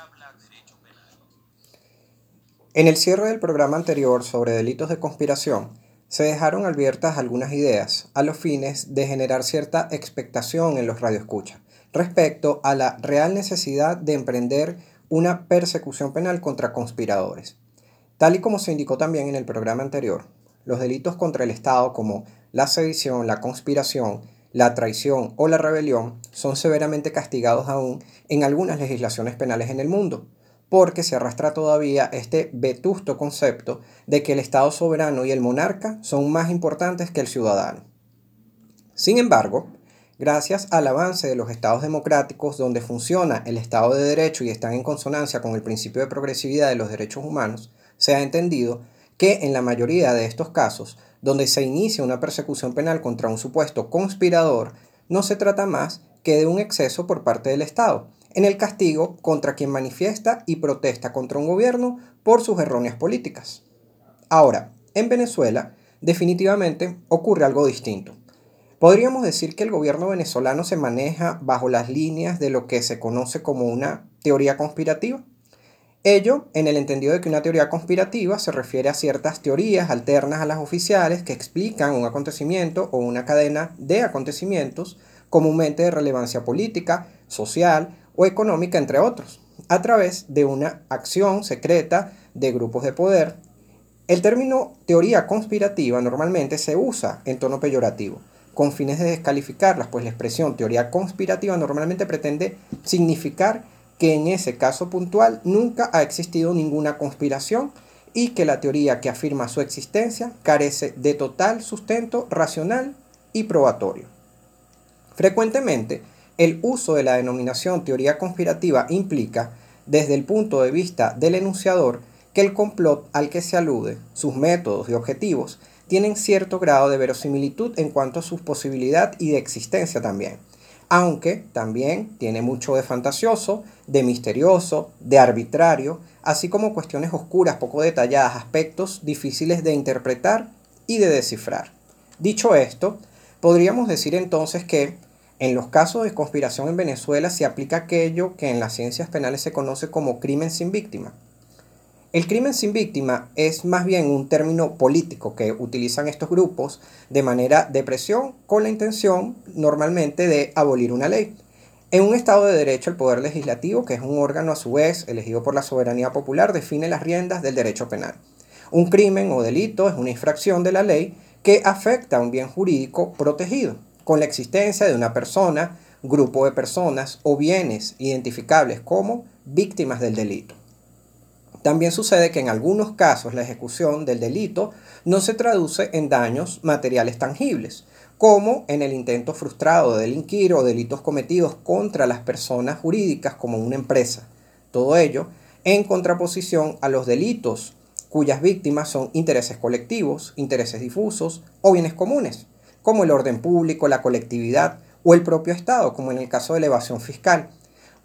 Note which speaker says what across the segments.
Speaker 1: habla derecho penal?
Speaker 2: En el cierre del programa anterior sobre delitos de conspiración, se dejaron abiertas algunas ideas a los fines de generar cierta expectación en los radioescuchas respecto a la real necesidad de emprender una persecución penal contra conspiradores. Tal y como se indicó también en el programa anterior, los delitos contra el Estado como la sedición, la conspiración, la traición o la rebelión son severamente castigados aún en algunas legislaciones penales en el mundo, porque se arrastra todavía este vetusto concepto de que el Estado soberano y el monarca son más importantes que el ciudadano. Sin embargo, gracias al avance de los estados democráticos donde funciona el Estado de Derecho y están en consonancia con el principio de progresividad de los derechos humanos, se ha entendido que en la mayoría de estos casos donde se inicia una persecución penal contra un supuesto conspirador, no se trata más que de un exceso por parte del Estado, en el castigo contra quien manifiesta y protesta contra un gobierno por sus erróneas políticas. Ahora, en Venezuela, definitivamente ocurre algo distinto. Podríamos decir que el gobierno venezolano se maneja bajo las líneas de lo que se conoce como una teoría conspirativa. Ello en el entendido de que una teoría conspirativa se refiere a ciertas teorías alternas a las oficiales que explican un acontecimiento o una cadena de acontecimientos comúnmente de relevancia política, social o económica, entre otros, a través de una acción secreta de grupos de poder. El término teoría conspirativa normalmente se usa en tono peyorativo, con fines de descalificarlas, pues la expresión teoría conspirativa normalmente pretende significar que en ese caso puntual nunca ha existido ninguna conspiración y que la teoría que afirma su existencia carece de total sustento racional y probatorio. Frecuentemente, el uso de la denominación teoría conspirativa implica, desde el punto de vista del enunciador, que el complot al que se alude, sus métodos y objetivos, tienen cierto grado de verosimilitud en cuanto a su posibilidad y de existencia también aunque también tiene mucho de fantasioso, de misterioso, de arbitrario, así como cuestiones oscuras, poco detalladas, aspectos difíciles de interpretar y de descifrar. Dicho esto, podríamos decir entonces que en los casos de conspiración en Venezuela se aplica aquello que en las ciencias penales se conoce como crimen sin víctima, el crimen sin víctima es más bien un término político que utilizan estos grupos de manera de presión con la intención normalmente de abolir una ley. En un Estado de Derecho, el Poder Legislativo, que es un órgano a su vez elegido por la soberanía popular, define las riendas del derecho penal. Un crimen o delito es una infracción de la ley que afecta a un bien jurídico protegido, con la existencia de una persona, grupo de personas o bienes identificables como víctimas del delito. También sucede que en algunos casos la ejecución del delito no se traduce en daños materiales tangibles, como en el intento frustrado de delinquir o delitos cometidos contra las personas jurídicas como una empresa. Todo ello en contraposición a los delitos cuyas víctimas son intereses colectivos, intereses difusos o bienes comunes, como el orden público, la colectividad o el propio Estado, como en el caso de la evasión fiscal,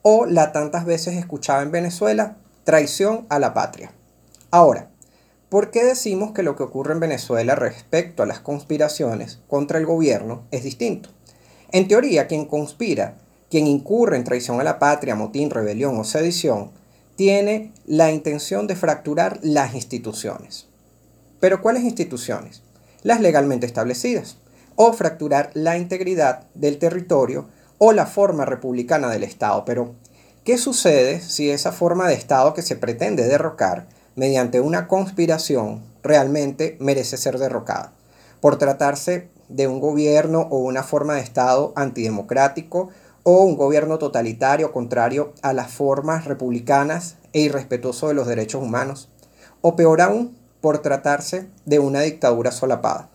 Speaker 2: o la tantas veces escuchada en Venezuela Traición a la patria. Ahora, ¿por qué decimos que lo que ocurre en Venezuela respecto a las conspiraciones contra el gobierno es distinto? En teoría, quien conspira, quien incurre en traición a la patria, motín, rebelión o sedición, tiene la intención de fracturar las instituciones. ¿Pero cuáles instituciones? Las legalmente establecidas, o fracturar la integridad del territorio o la forma republicana del Estado. Pero, ¿Qué sucede si esa forma de Estado que se pretende derrocar mediante una conspiración realmente merece ser derrocada? Por tratarse de un gobierno o una forma de Estado antidemocrático o un gobierno totalitario contrario a las formas republicanas e irrespetuoso de los derechos humanos, o peor aún, por tratarse de una dictadura solapada.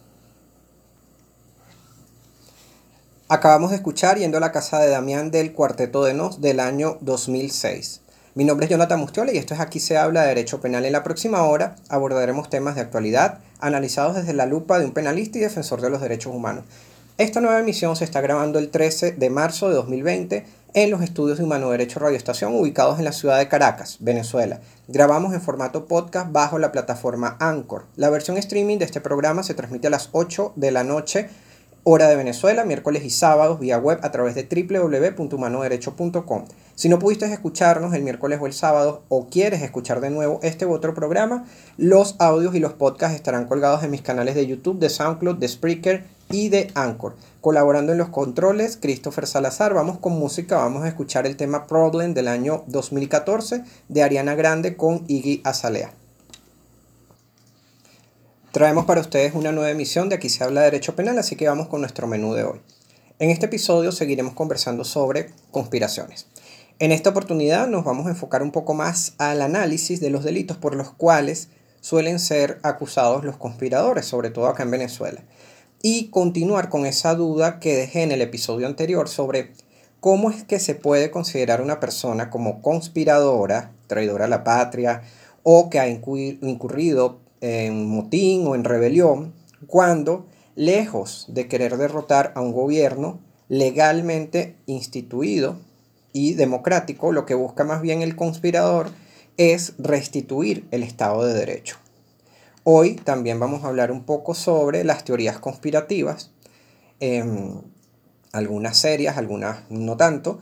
Speaker 2: Acabamos de escuchar Yendo a la casa de Damián del Cuarteto de Nos del año 2006. Mi nombre es Jonathan Mustiola y esto es Aquí se habla de Derecho Penal. En la próxima hora abordaremos temas de actualidad analizados desde la lupa de un penalista y defensor de los derechos humanos. Esta nueva emisión se está grabando el 13 de marzo de 2020 en los estudios de Humano Derecho Radio Estación ubicados en la ciudad de Caracas, Venezuela. Grabamos en formato podcast bajo la plataforma Anchor. La versión streaming de este programa se transmite a las 8 de la noche hora de Venezuela, miércoles y sábados vía web a través de www.humanoderecho.com. Si no pudiste escucharnos el miércoles o el sábado o quieres escuchar de nuevo este u otro programa, los audios y los podcasts estarán colgados en mis canales de YouTube, de SoundCloud, de Spreaker y de Anchor. Colaborando en los controles, Christopher Salazar. Vamos con música, vamos a escuchar el tema Problem del año 2014 de Ariana Grande con Iggy Azalea. Traemos para ustedes una nueva emisión de Aquí se habla de Derecho Penal, así que vamos con nuestro menú de hoy. En este episodio seguiremos conversando sobre conspiraciones. En esta oportunidad nos vamos a enfocar un poco más al análisis de los delitos por los cuales suelen ser acusados los conspiradores, sobre todo acá en Venezuela y continuar con esa duda que dejé en el episodio anterior sobre cómo es que se puede considerar una persona como conspiradora, traidora a la patria o que ha incurrido en motín o en rebelión cuando, lejos de querer derrotar a un gobierno legalmente instituido y democrático, lo que busca más bien el conspirador es restituir el Estado de Derecho. Hoy también vamos a hablar un poco sobre las teorías conspirativas, em, algunas serias, algunas no tanto,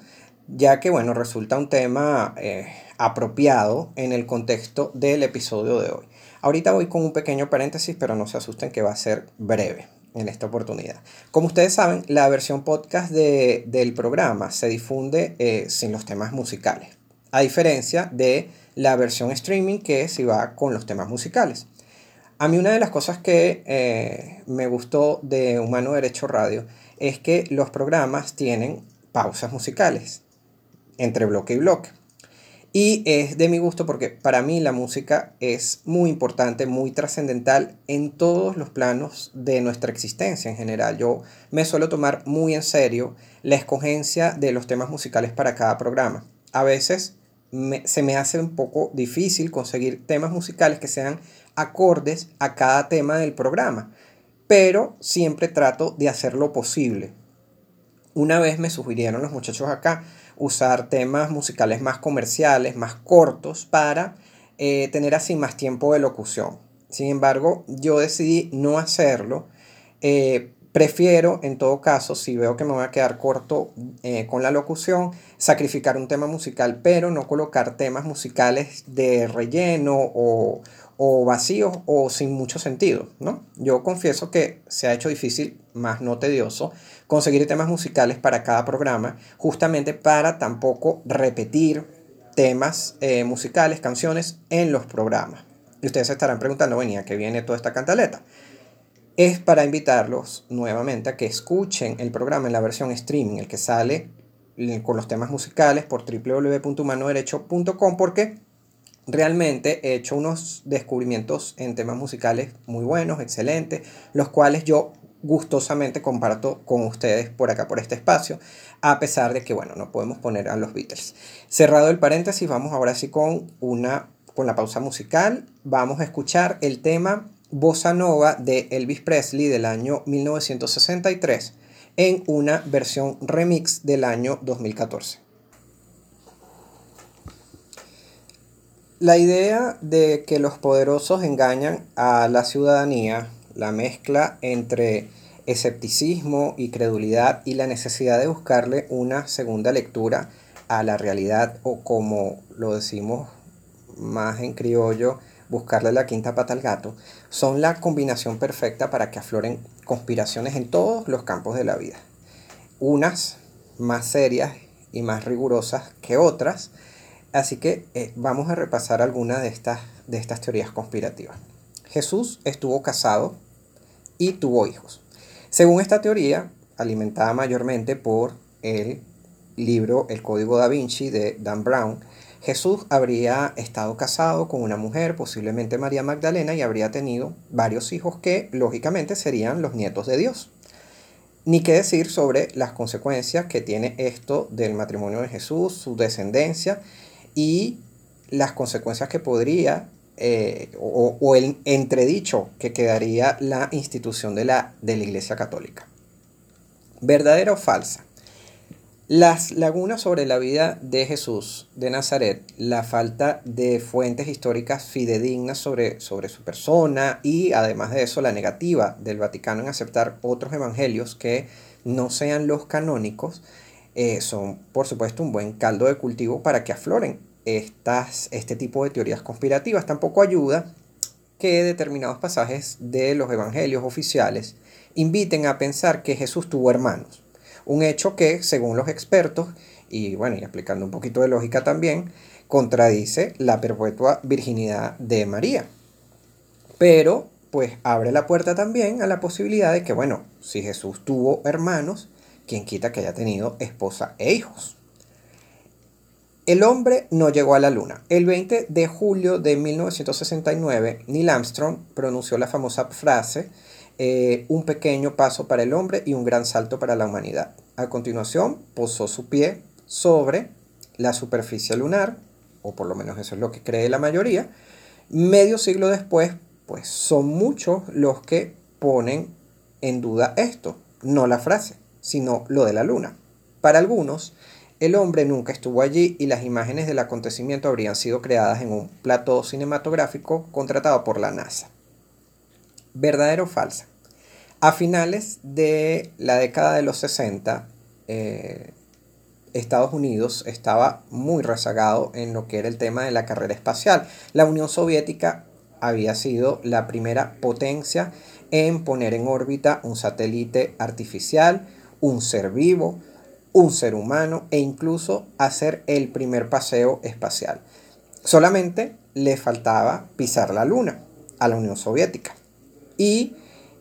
Speaker 2: ya que bueno, resulta un tema eh, apropiado en el contexto del episodio de hoy. Ahorita voy con un pequeño paréntesis, pero no se asusten que va a ser breve en esta oportunidad. Como ustedes saben, la versión podcast del programa se difunde eh, sin los temas musicales, a diferencia de la versión streaming que se va con los temas musicales. A mí una de las cosas que eh, me gustó de Humano Derecho Radio es que los programas tienen pausas musicales entre bloque y bloque. Y es de mi gusto porque para mí la música es muy importante, muy trascendental en todos los planos de nuestra existencia en general. Yo me suelo tomar muy en serio la escogencia de los temas musicales para cada programa. A veces se me hace un poco difícil conseguir temas musicales que sean acordes a cada tema del programa, pero siempre trato de hacer lo posible. Una vez me sugirieron los muchachos acá usar temas musicales más comerciales, más cortos, para eh, tener así más tiempo de locución. Sin embargo, yo decidí no hacerlo. Eh, prefiero, en todo caso, si veo que me voy a quedar corto eh, con la locución, sacrificar un tema musical, pero no colocar temas musicales de relleno o, o vacíos o sin mucho sentido, ¿no? Yo confieso que se ha hecho difícil, más no tedioso, conseguir temas musicales para cada programa, justamente para tampoco repetir temas eh, musicales, canciones en los programas. Y ustedes se estarán preguntando, venía, ¿qué viene toda esta cantaleta? Es para invitarlos nuevamente a que escuchen el programa en la versión streaming, el que sale con los temas musicales por www.humanoderecho.com, porque realmente he hecho unos descubrimientos en temas musicales muy buenos, excelentes, los cuales yo gustosamente comparto con ustedes por acá, por este espacio, a pesar de que, bueno, no podemos poner a los Beatles. Cerrado el paréntesis, vamos ahora sí con una, con la pausa musical, vamos a escuchar el tema Bossa Nova de Elvis Presley del año 1963 en una versión remix del año 2014. La idea de que los poderosos engañan a la ciudadanía, la mezcla entre escepticismo y credulidad y la necesidad de buscarle una segunda lectura a la realidad o como lo decimos más en criollo, buscarle la quinta pata al gato, son la combinación perfecta para que afloren conspiraciones en todos los campos de la vida. Unas más serias y más rigurosas que otras, Así que eh, vamos a repasar algunas de estas, de estas teorías conspirativas. Jesús estuvo casado y tuvo hijos. Según esta teoría, alimentada mayormente por el libro El Código da Vinci de Dan Brown, Jesús habría estado casado con una mujer, posiblemente María Magdalena, y habría tenido varios hijos que, lógicamente, serían los nietos de Dios. Ni qué decir sobre las consecuencias que tiene esto del matrimonio de Jesús, su descendencia y las consecuencias que podría eh, o, el entredicho que quedaría la institución de la, de la Iglesia Católica. ¿Verdadera o falsa? Las lagunas sobre la vida de Jesús de Nazaret, la falta de fuentes históricas fidedignas sobre, sobre su persona y además de eso la negativa del Vaticano en aceptar otros evangelios que no sean los canónicos, eh, son por supuesto un buen caldo de cultivo para que afloren estas, este tipo de teorías conspirativas. Tampoco ayuda que determinados pasajes de los evangelios oficiales inviten a pensar que Jesús tuvo hermanos un hecho que, según los expertos, y bueno, y aplicando un poquito de lógica también, contradice la perpetua virginidad de María. Pero, pues abre la puerta también a la posibilidad de que, bueno, si Jesús tuvo hermanos, quien quita que haya tenido esposa e hijos. El hombre no llegó a la luna. El 20 de julio de 1969, Neil Armstrong pronunció la famosa frase eh, un pequeño paso para el hombre y un gran salto para la humanidad. A continuación, posó su pie sobre la superficie lunar, o por lo menos eso es lo que cree la mayoría. Medio siglo después, pues son muchos los que ponen en duda esto, no la frase, sino lo de la luna. Para algunos, el hombre nunca estuvo allí y las imágenes del acontecimiento habrían sido creadas en un plató cinematográfico contratado por la NASA. ¿Verdadero o falsa? A finales de la década de los 60, eh, Estados Unidos estaba muy rezagado en lo que era el tema de la carrera espacial. La Unión Soviética había sido la primera potencia en poner en órbita un satélite artificial, un ser vivo, un ser humano e incluso hacer el primer paseo espacial. Solamente le faltaba pisar la luna a la Unión Soviética. Y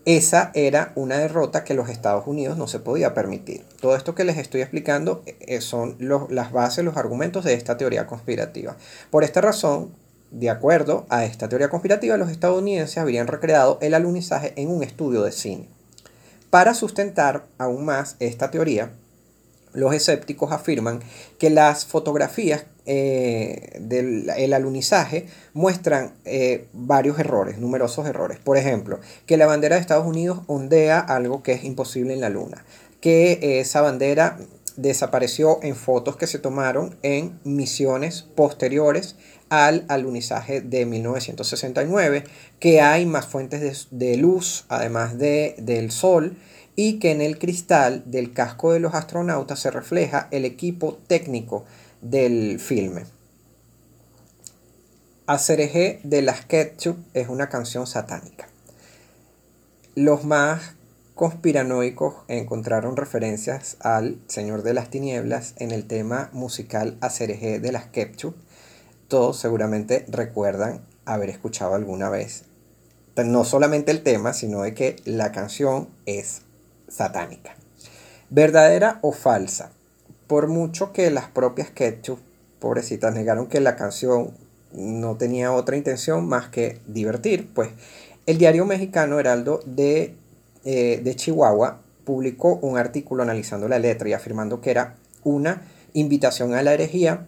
Speaker 2: esa era una derrota que los Estados Unidos no se podía permitir. Todo esto que les estoy explicando eh, son las bases, los argumentos de esta teoría conspirativa. Por esta razón, de acuerdo a esta teoría conspirativa, los estadounidenses habrían recreado el alunizaje en un estudio de cine. Para sustentar aún más esta teoría, los escépticos afirman que las fotografías eh, del alunizaje muestran eh, varios errores, numerosos errores. Por ejemplo, que la bandera de Estados Unidos ondea algo que es imposible en la Luna, que esa bandera desapareció en fotos que se tomaron en misiones posteriores al alunizaje de 1969, que hay más fuentes de, luz, además de, del sol, y que en el cristal del casco de los astronautas se refleja el equipo técnico del filme. Acereje de las Ketchup es una canción satánica. Los más conspiranoicos encontraron referencias al Señor de las Tinieblas en el tema musical Acereje de las Ketchup. Todos seguramente recuerdan haber escuchado alguna vez no solamente el tema, sino de que la canción es satánica. ¿Verdadera o falsa? Por mucho que las propias Ketchup, pobrecitas, negaron que la canción no tenía otra intención más que divertir, pues el diario mexicano Heraldo de, eh, de Chihuahua publicó un artículo analizando la letra y afirmando que era una invitación a la herejía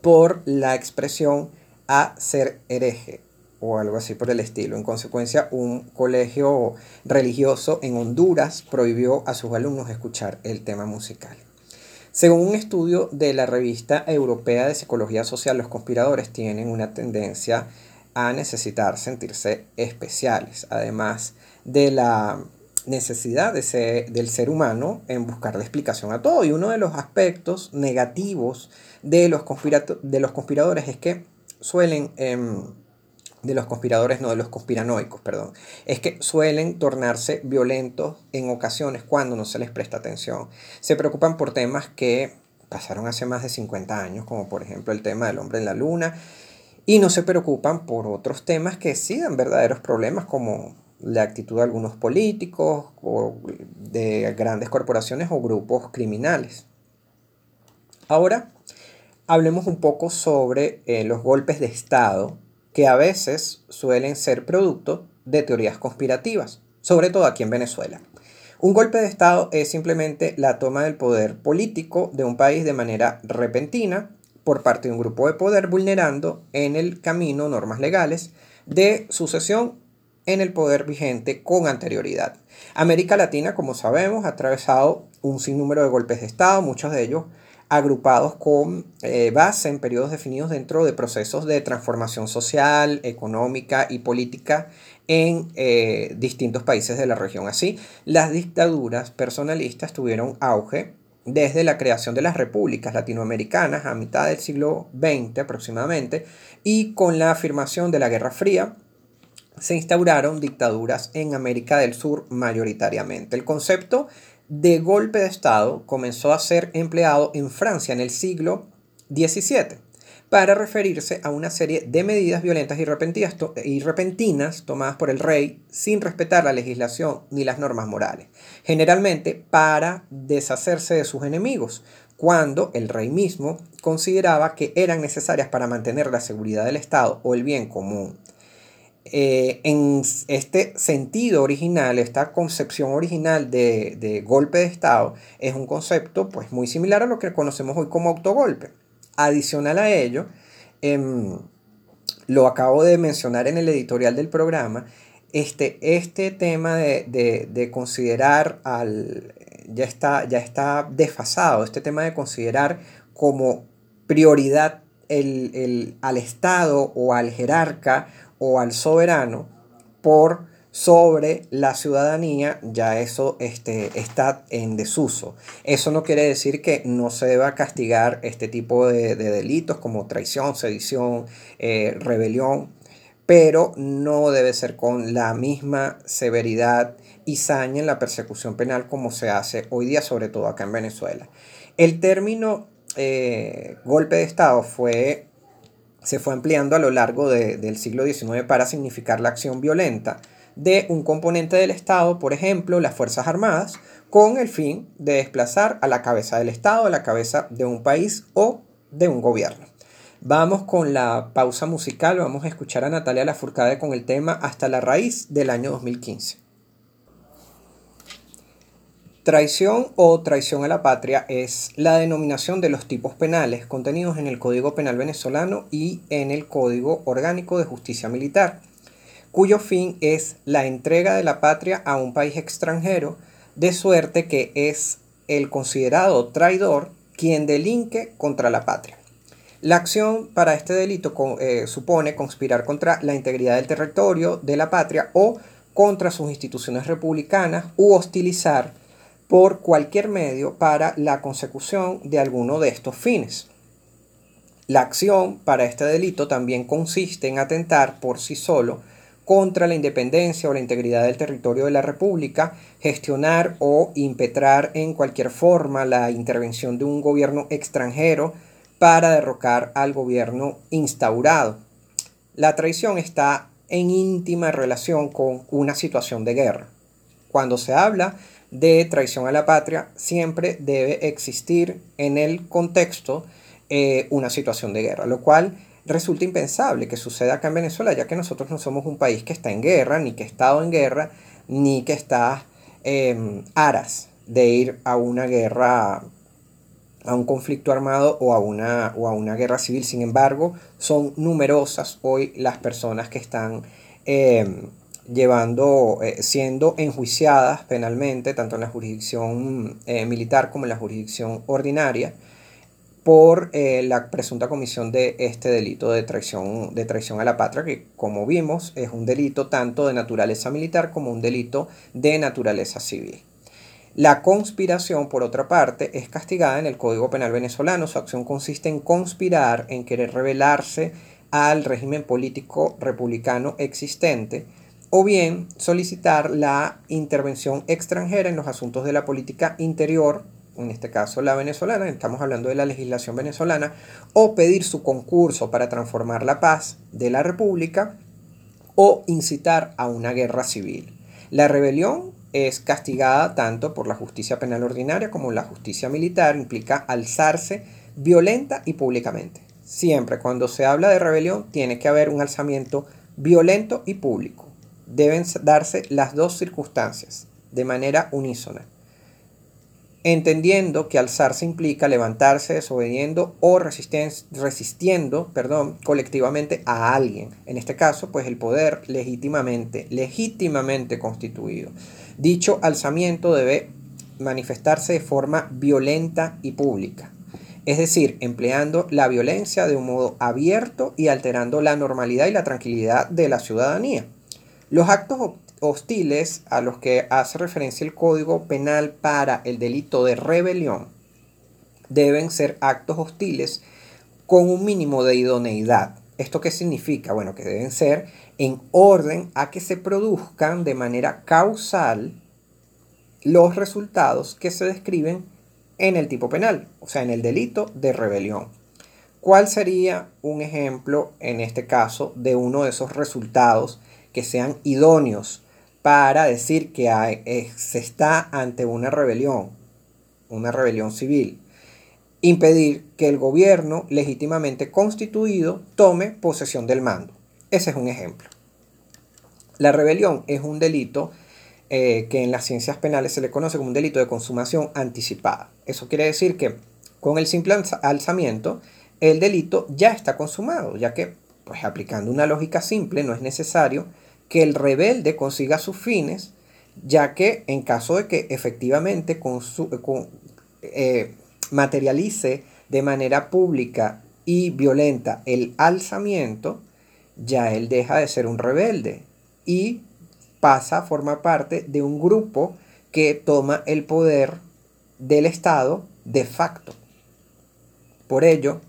Speaker 2: por la expresión a ser hereje o algo así por el estilo. En consecuencia, un colegio religioso en Honduras prohibió a sus alumnos escuchar el tema musical. Según un estudio de la revista europea de psicología social, los conspiradores tienen una tendencia a necesitar sentirse especiales, además de la necesidad de del ser humano en buscar la explicación a todo. Y uno de los aspectos negativos de los, de los conspiradores es que suelen... Em, de los conspiradores, no de los conspiranoicos, perdón, es que suelen tornarse violentos en ocasiones cuando no se les presta atención. Se preocupan por temas que pasaron hace más de 50 años, como por ejemplo el tema del hombre en la luna, y no se preocupan por otros temas que sí dan verdaderos problemas, como la actitud de algunos políticos o de grandes corporaciones o grupos criminales. Ahora, hablemos un poco sobre eh, los golpes de Estado que a veces suelen ser producto de teorías conspirativas, sobre todo aquí en Venezuela. Un golpe de Estado es simplemente la toma del poder político de un país de manera repentina por parte de un grupo de poder vulnerando en el camino normas legales de sucesión en el poder vigente con anterioridad. América Latina, como sabemos, ha atravesado un sinnúmero de golpes de Estado, muchos de ellos agrupados con eh, base en periodos definidos dentro de procesos de transformación social, económica y política en eh, distintos países de la región. Así, las dictaduras personalistas tuvieron auge desde la creación de las repúblicas latinoamericanas a mitad del siglo XX aproximadamente y con la afirmación de la Guerra Fría se instauraron dictaduras en América del Sur mayoritariamente. El concepto de golpe de Estado comenzó a ser empleado en Francia en el siglo XVII para referirse a una serie de medidas violentas y repentinas, tomadas por el rey sin respetar la legislación ni las normas morales, generalmente para deshacerse de sus enemigos, cuando el rey mismo consideraba que eran necesarias para mantener la seguridad del Estado o el bien común. Eh, en este sentido original, esta concepción original de, golpe de Estado, es un concepto pues, muy similar a lo que conocemos hoy como autogolpe. Adicional a ello, em, lo acabo de mencionar en el editorial del programa, este, este tema de, considerar al, ya está, ya está desfasado, este tema de considerar como prioridad al Estado o al jerarca o al soberano por sobre la ciudadanía, ya eso este, está en desuso. Eso no quiere decir que no se deba castigar este tipo de, delitos como traición, sedición, eh, rebelión, pero no debe ser con la misma severidad y saña en la persecución penal como se hace hoy día, sobre todo acá en Venezuela. El término eh, golpe de Estado fue se fue ampliando a lo largo del siglo XIX para significar la acción violenta de un componente del Estado, por ejemplo, las Fuerzas Armadas, con el fin de desplazar a la cabeza del Estado, a la cabeza de un país o de un gobierno. Vamos con la pausa musical, vamos a escuchar a Natalia Lafourcade con el tema Hasta la raíz del año 2015. Traición o traición a la patria es la denominación de los tipos penales contenidos en el Código Penal venezolano y en el Código Orgánico de Justicia Militar, cuyo fin es la entrega de la patria a un país extranjero, de suerte que es el considerado traidor quien delinque contra la patria. La acción para este delito eh, supone conspirar contra la integridad del territorio de la patria o contra sus instituciones republicanas u hostilizar por cualquier medio para la consecución de alguno de estos fines. La acción para este delito también consiste en atentar por sí solo contra la independencia o la integridad del territorio de la República, gestionar o impetrar en cualquier forma la intervención de un gobierno extranjero para derrocar al gobierno instaurado. La traición está en íntima relación con una situación de guerra. Cuando se habla de traición a la patria, siempre debe existir en el contexto eh, una situación de guerra, lo cual resulta impensable que suceda acá en Venezuela, ya que nosotros no somos un país que está en guerra, ni que ha estado en guerra, ni que está en aras de ir a una guerra, a un conflicto armado o a, una, o a una guerra civil. Sin embargo, son numerosas hoy las personas que están em, llevando, eh, siendo enjuiciadas penalmente, tanto en la jurisdicción eh, militar como en la jurisdicción ordinaria, por eh, la presunta comisión de este delito de traición, de traición a la patria, que como vimos es un delito tanto de naturaleza militar como un delito de naturaleza civil. La conspiración, por otra parte, es castigada en el Código Penal venezolano. Su acción consiste en conspirar, en querer rebelarse al régimen político republicano existente, o bien solicitar la intervención extranjera en los asuntos de la política interior, en este caso la venezolana, estamos hablando de la legislación venezolana, o pedir su concurso para transformar la paz de la República o incitar a una guerra civil. La rebelión es castigada tanto por la justicia penal ordinaria como la justicia militar, implica alzarse violenta y públicamente. Siempre cuando se habla de rebelión tiene que haber un alzamiento violento y público deben darse las dos circunstancias de manera unísona, entendiendo que alzarse implica levantarse desobediendo o resistiendo perdón, colectivamente a alguien, en este caso pues el poder legítimamente, legítimamente constituido. Dicho alzamiento debe manifestarse de forma violenta y pública, es decir, empleando la violencia de un modo abierto y alterando la normalidad y la tranquilidad de la ciudadanía. Los actos hostiles a los que hace referencia el Código Penal para el delito de rebelión deben ser actos hostiles con un mínimo de idoneidad. ¿Esto qué significa? Bueno, que deben ser en orden a que se produzcan de manera causal los resultados que se describen en el tipo penal, o sea, en el delito de rebelión. ¿Cuál sería un ejemplo en este caso de uno de esos resultados que sean idóneos para decir que eh, se está ante una rebelión, una rebelión civil? Impedir que el gobierno legítimamente constituido tome posesión del mando. Ese es un ejemplo. La rebelión es un delito eh, que en las ciencias penales se le conoce como un delito de consumación anticipada. Eso quiere decir que con el simple alzamiento, el delito ya está consumado, ya que, pues aplicando una lógica simple, no es necesario que el rebelde consiga sus fines, ya que en caso de que efectivamente eh, materialice de manera pública y violenta el alzamiento, ya él deja de ser un rebelde y pasa a formar parte de un grupo que toma el poder del Estado de facto. Por ello,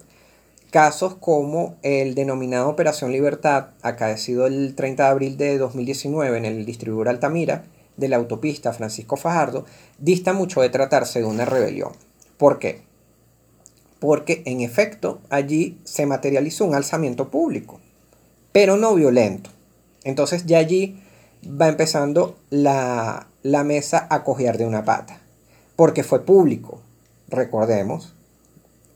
Speaker 2: casos como el denominado Operación Libertad, acaecido el 30 de abril de 2019 en el distribuidor Altamira de la autopista Francisco Fajardo, dista mucho de tratarse de una rebelión. ¿Por qué? Porque en efecto allí se materializó un alzamiento público, pero no violento. Entonces ya allí va empezando la, mesa a cojear de una pata, porque fue público, recordemos,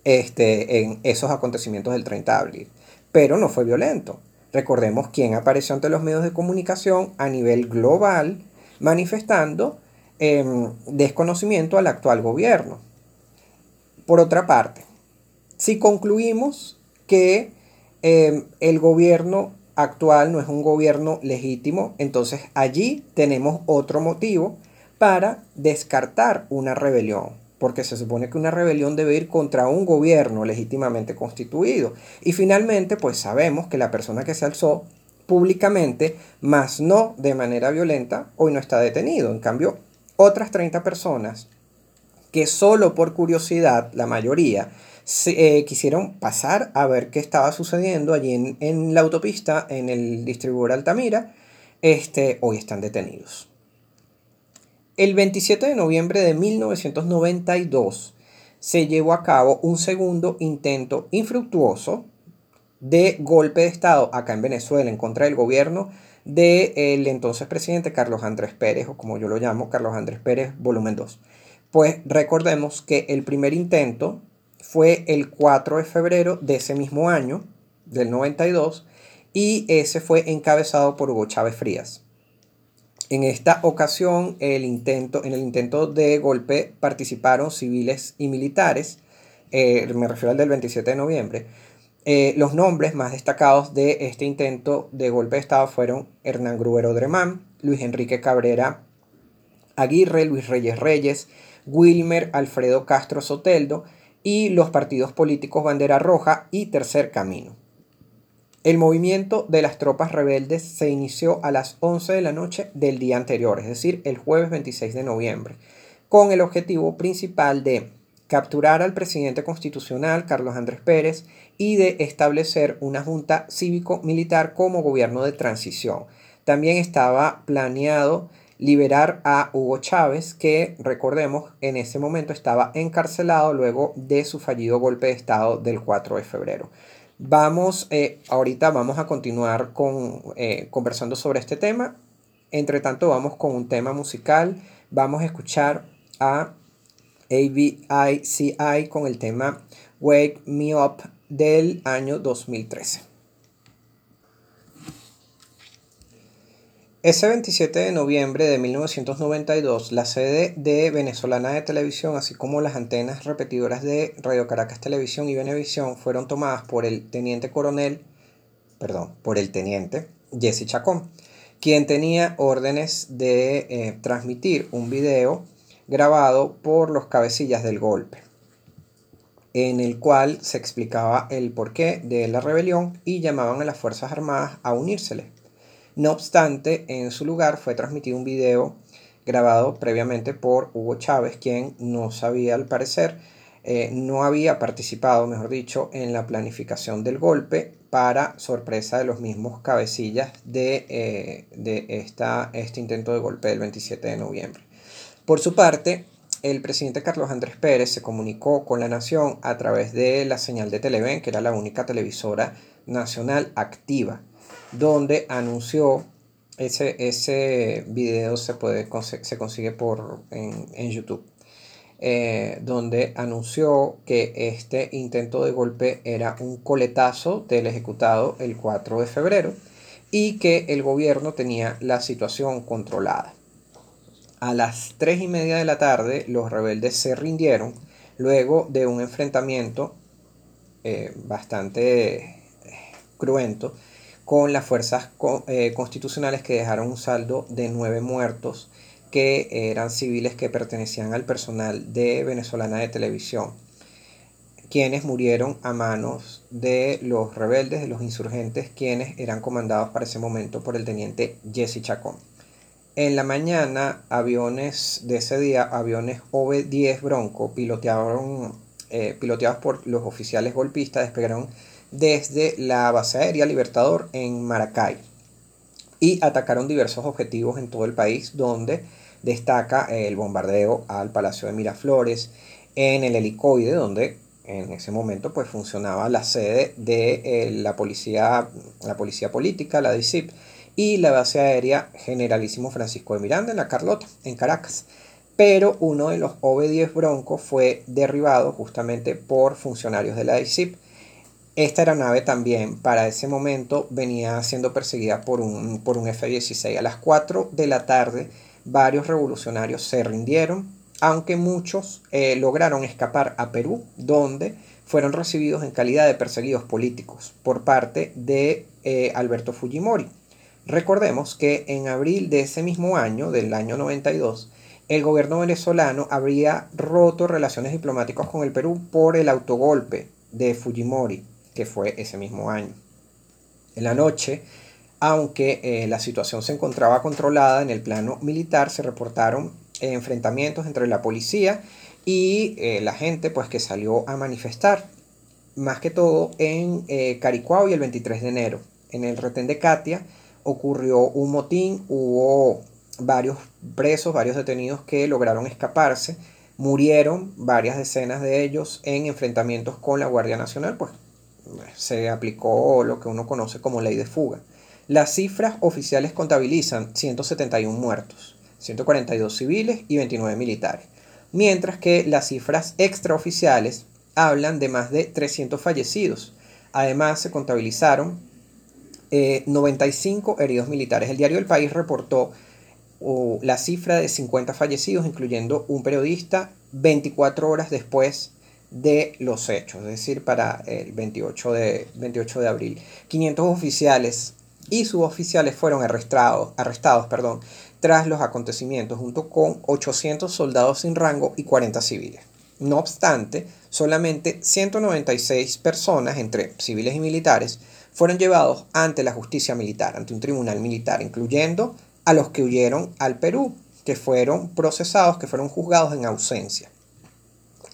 Speaker 2: este, en esos acontecimientos del 30 de abril, pero no fue violento. Recordemos quién apareció ante los medios de comunicación a nivel global manifestando em, desconocimiento al actual gobierno. Por otra parte, si concluimos que em, el gobierno actual no es un gobierno legítimo, entonces allí tenemos otro motivo para descartar una rebelión, porque se supone que una rebelión debe ir contra un gobierno legítimamente constituido. Y finalmente, pues sabemos que la persona que se alzó públicamente, más no de manera violenta, hoy no está detenido. En cambio, otras 30 personas que solo por curiosidad, la mayoría, eh, quisieron pasar a ver qué estaba sucediendo allí en, la autopista, en el distribuidor Altamira, este, hoy están detenidos. El 27 de noviembre de 1992 se llevó a cabo un segundo intento infructuoso de golpe de Estado acá en Venezuela en contra del gobierno del entonces presidente Carlos Andrés Pérez, o como yo lo llamo, Carlos Andrés Pérez, volumen 2. Pues recordemos que el primer intento fue el 4 de febrero de ese mismo año, del 92, y ese fue encabezado por Hugo Chávez Frías. En esta ocasión, el intento, en el intento de golpe participaron civiles y militares, eh, me refiero al del 27 de noviembre. Eh, los nombres más destacados de este intento de golpe de Estado fueron Hernán Gruero Dremán, Luis Enrique Cabrera Aguirre, Luis Reyes Reyes, Wilmer Alfredo Castro Soteldo y los partidos políticos Bandera Roja y Tercer Camino. El movimiento de las tropas rebeldes se inició a las 11 de la noche del día anterior, es decir, el jueves 26 de noviembre, con el objetivo principal de capturar al presidente constitucional Carlos Andrés Pérez y de establecer una junta cívico-militar como gobierno de transición. También estaba planeado liberar a Hugo Chávez, que recordemos en ese momento estaba encarcelado luego de su fallido golpe de Estado del 4 de febrero. Vamos, eh, ahorita vamos a continuar con, eh, conversando sobre este tema. Entre tanto, vamos con un tema musical. Vamos a escuchar a ABICI con el tema Wake Me Up del año 2013. Ese 27 de noviembre de 1992, la sede de Venezolana de Televisión, así como las antenas repetidoras de Radio Caracas Televisión y Venevisión, fueron tomadas por el teniente coronel, perdón, por el teniente Jesse Chacón, quien tenía órdenes de eh, transmitir un video grabado por los cabecillas del golpe, en el cual se explicaba el porqué de la rebelión y llamaban a las Fuerzas Armadas a unírsele. No obstante, en su lugar fue transmitido un video grabado previamente por Hugo Chávez, quien no sabía al parecer, eh, no había participado, mejor dicho, en la planificación del golpe para sorpresa de los mismos cabecillas de, eh, de esta, este intento de golpe del 27 de noviembre. Por su parte, el presidente Carlos Andrés Pérez se comunicó con la nación a través de la señal de Televen, que era la única televisora nacional activa, donde anunció ese, ese video se, puede, se consigue por, en, YouTube, eh, donde anunció que este intento de golpe era un coletazo del ejecutado el 4 de febrero y que el gobierno tenía la situación controlada. A las 3 y media de la tarde los rebeldes se rindieron luego de un enfrentamiento eh, bastante eh, cruento con las fuerzas eh, constitucionales que dejaron un saldo de nueve muertos que eran civiles que pertenecían al personal de Venezolana de Televisión, quienes murieron a manos de los rebeldes, de los insurgentes, quienes eran comandados para ese momento por el teniente Jesse Chacón. En la mañana, aviones de ese día, aviones OV-10 Bronco, pilotearon, eh, piloteados por los oficiales golpistas, despegaron desde la base aérea Libertador en Maracay y atacaron diversos objetivos en todo el país donde destaca el bombardeo al Palacio de Miraflores, en el helicoide donde en ese momento pues funcionaba la sede de eh, la, policía, la policía política, la DICIP, y la base aérea Generalísimo Francisco de Miranda en la Carlota, en Caracas. Pero uno de los OV-10 Bronco fue derribado justamente por funcionarios de la DICIP esta aeronave también para ese momento venía siendo perseguida por un, por un F-16. A las 4 de la tarde varios revolucionarios se rindieron, aunque muchos eh, lograron escapar a Perú, donde fueron recibidos en calidad de perseguidos políticos por parte de eh, Alberto Fujimori. Recordemos que en abril de ese mismo año, del año 92, el gobierno venezolano habría roto relaciones diplomáticas con el Perú por el autogolpe de Fujimori que fue ese mismo año. En la noche, aunque eh, la situación se encontraba controlada en el plano militar, se reportaron enfrentamientos entre la policía y eh, la gente pues, que salió a manifestar, más que todo en eh, Caricuao y el 23 de enero. En el retén de Katia ocurrió un motín, hubo varios presos, varios detenidos que lograron escaparse, murieron varias decenas de ellos en enfrentamientos con la Guardia Nacional, pues se aplicó lo que uno conoce como ley de fuga. Las cifras oficiales contabilizan 171 muertos, 142 civiles y 29 militares, mientras que las cifras extraoficiales hablan de más de 300 fallecidos. Además, se contabilizaron 95 eh, heridos militares. El diario El País reportó la cifra de 50 fallecidos, incluyendo un periodista, 24 horas después de los hechos, es decir, para el 28 de, 28 de abril. 500 oficiales y suboficiales fueron arrestados, arrestados perdón, tras los acontecimientos, junto con 800 soldados sin rango y 40 civiles. No obstante, solamente 196 personas, entre civiles y militares, fueron llevados ante la justicia militar, ante un tribunal militar, incluyendo a los que huyeron al Perú, que fueron procesados, que fueron juzgados en ausencia.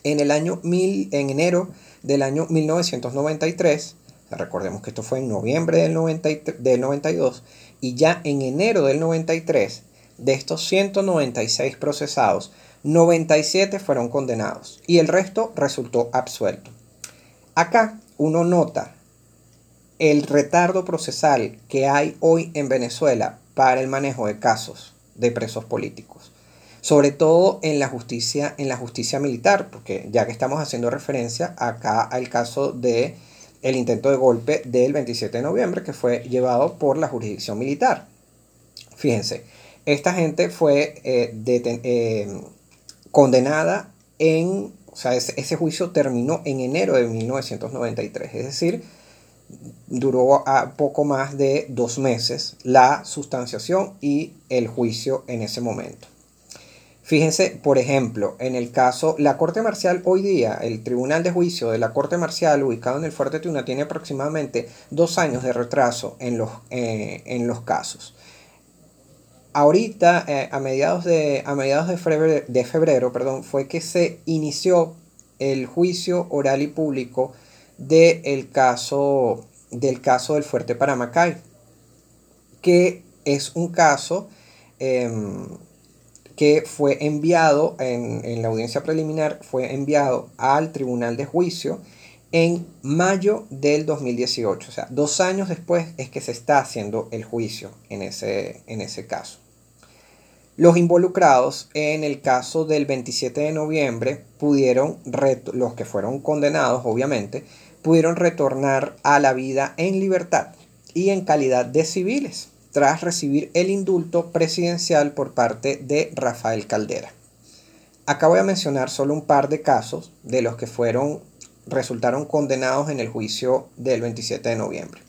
Speaker 2: En el año mil, en enero del año 1993, recordemos que esto fue en noviembre del, del 92, y ya en enero del 93, de estos 196 procesados, 97 fueron condenados y el resto resultó absuelto. Acá uno nota el retardo procesal que hay hoy en Venezuela para el manejo de casos de presos políticos sobre todo en la justicia, en la justicia militar, porque ya que estamos haciendo referencia acá al caso de el intento de golpe del 27 de noviembre que fue llevado por la jurisdicción militar. Fíjense, esta gente fue eh, eh, condenada en, o sea, ese, juicio terminó en enero de 1993, es decir, duró a poco más de dos meses la sustanciación y el juicio en ese momento. Fíjense, por ejemplo, en el caso, la Corte Marcial hoy día, el Tribunal de Juicio de la Corte Marcial ubicado en el Fuerte Tuna tiene aproximadamente dos años de retraso en los, eh, en los casos. Ahorita, eh, a mediados, de, a mediados de, febrero, de febrero perdón, fue que se inició el juicio oral y público del caso, del caso del Fuerte Paramacay, que es un caso em, que fue enviado en, en, la audiencia preliminar, fue enviado al Tribunal de Juicio en mayo del 2018. O sea, dos años después es que se está haciendo el juicio en ese, en ese caso. Los involucrados en el caso del 27 de noviembre pudieron, los que fueron condenados obviamente, pudieron retornar a la vida en libertad y en calidad de civiles tras recibir el indulto presidencial por parte de Rafael Caldera. Acá voy a mencionar solo un par de casos de los que fueron resultaron condenados en el juicio del 27 de noviembre.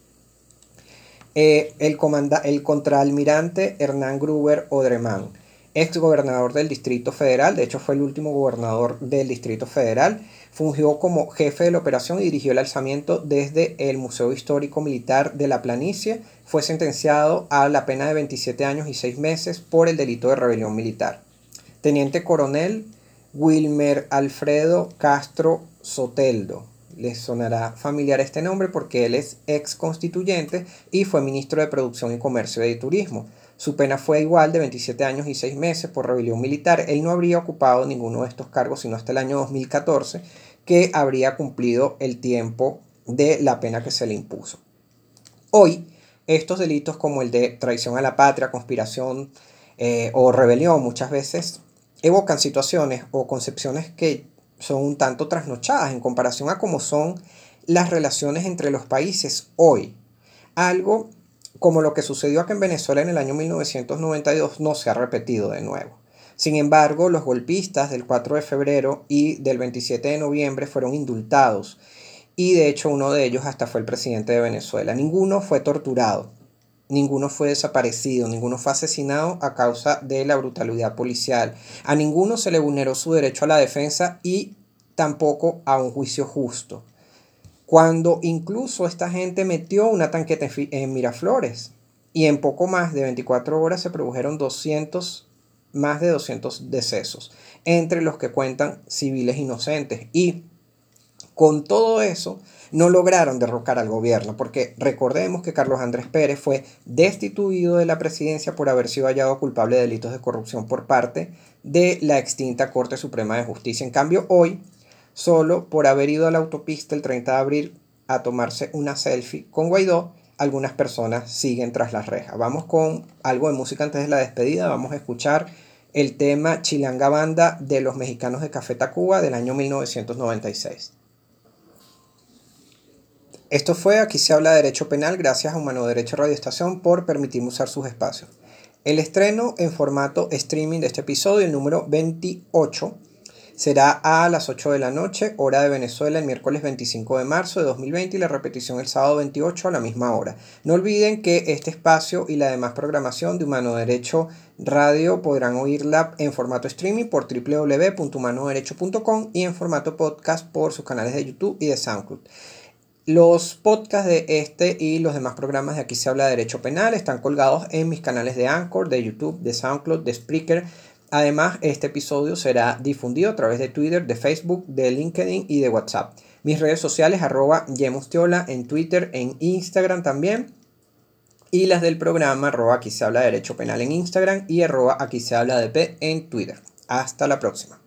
Speaker 2: Eh, el, el contraalmirante Hernán Gruber Odremán, ex gobernador del Distrito Federal, de hecho fue el último gobernador del Distrito Federal, fungió como jefe de la operación y dirigió el alzamiento desde el Museo Histórico Militar de la Planicie. Fue sentenciado a la pena de 27 años y 6 meses por el delito de rebelión militar. Teniente coronel Wilmer Alfredo Castro Soteldo. Les sonará familiar este nombre porque él es ex constituyente y fue ministro de Producción y Comercio y Turismo. Su pena fue igual de 27 años y 6 meses por rebelión militar. Él no habría ocupado ninguno de estos cargos sino hasta el año 2014, que habría cumplido el tiempo de la pena que se le impuso. Hoy, estos delitos como el de traición a la patria, conspiración eh, o rebelión muchas veces evocan situaciones o concepciones que son un tanto trasnochadas en comparación a cómo son las relaciones entre los países hoy. Algo como lo que sucedió acá en Venezuela en el año 1992 no se ha repetido de nuevo. Sin embargo, los golpistas del 4 de febrero y del 27 de noviembre fueron indultados y de hecho uno de ellos hasta fue el presidente de Venezuela. Ninguno fue torturado, ninguno fue desaparecido, ninguno fue asesinado a causa de la brutalidad policial. A ninguno se le vulneró su derecho a la defensa y tampoco a un juicio justo cuando incluso esta gente metió una tanqueta en Miraflores y en poco más de 24 horas se produjeron 200, más de 200 decesos, entre los que cuentan civiles inocentes. Y con todo eso no lograron derrocar al gobierno, porque recordemos que Carlos Andrés Pérez fue destituido de la presidencia por haber sido hallado culpable de delitos de corrupción por parte de la extinta Corte Suprema de Justicia. En cambio, hoy solo por haber ido a la autopista el 30 de abril a tomarse una selfie con Guaidó, algunas personas siguen tras las rejas. Vamos con algo de música antes de la despedida, vamos a escuchar el tema Chilanga Banda de los mexicanos de Café Tacuba del año 1996. Esto fue Aquí se habla de Derecho Penal gracias a Humano Derecho Radio Estación por permitirme usar sus espacios. El estreno en formato streaming de este episodio, el número 28, será a las 8 de la noche, hora de Venezuela, el miércoles 25 de marzo de 2020 y la repetición el sábado 28 a la misma hora. No olviden que este espacio y la demás programación de Humano Derecho Radio podrán oírla en formato streaming por www.humanoderecho.com y en formato podcast por sus canales de YouTube y de SoundCloud. Los podcasts de este y los demás programas de Aquí se habla de Derecho Penal están colgados en mis canales de Anchor, de YouTube, de SoundCloud, de Spreaker, Además, este episodio será difundido a través de Twitter, de Facebook, de LinkedIn y de WhatsApp. Mis redes sociales, arroba Yemustiola en Twitter, en Instagram también. Y las del programa, arroba aquí se habla de Derecho Penal en Instagram y arroba aquí se habla de P en Twitter. Hasta la próxima.